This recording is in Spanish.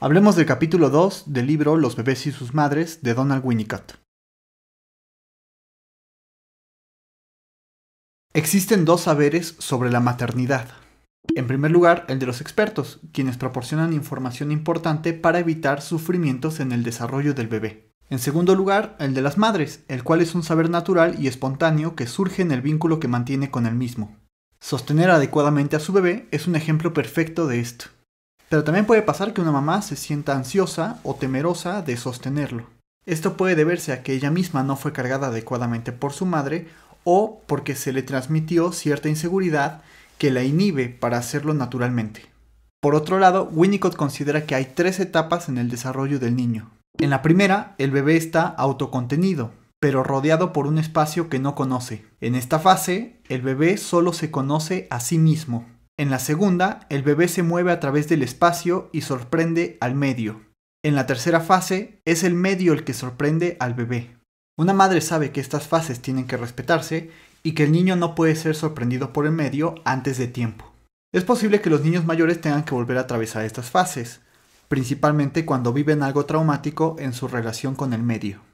Hablemos del capítulo 2 del libro Los bebés y sus madres de Donald Winnicott. Existen dos saberes sobre la maternidad. En primer lugar, el de los expertos, quienes proporcionan información importante para evitar sufrimientos en el desarrollo del bebé. En segundo lugar, el de las madres, el cual es un saber natural y espontáneo que surge en el vínculo que mantiene con el mismo. Sostener adecuadamente a su bebé es un ejemplo perfecto de esto. Pero también puede pasar que una mamá se sienta ansiosa o temerosa de sostenerlo. Esto puede deberse a que ella misma no fue cargada adecuadamente por su madre o porque se le transmitió cierta inseguridad que la inhibe para hacerlo naturalmente. Por otro lado, Winnicott considera que hay tres etapas en el desarrollo del niño. En la primera, el bebé está autocontenido, pero rodeado por un espacio que no conoce. En esta fase, el bebé solo se conoce a sí mismo. En la segunda, el bebé se mueve a través del espacio y sorprende al medio. En la tercera fase, es el medio el que sorprende al bebé. Una madre sabe que estas fases tienen que respetarse y que el niño no puede ser sorprendido por el medio antes de tiempo. Es posible que los niños mayores tengan que volver a atravesar estas fases, principalmente cuando viven algo traumático en su relación con el medio.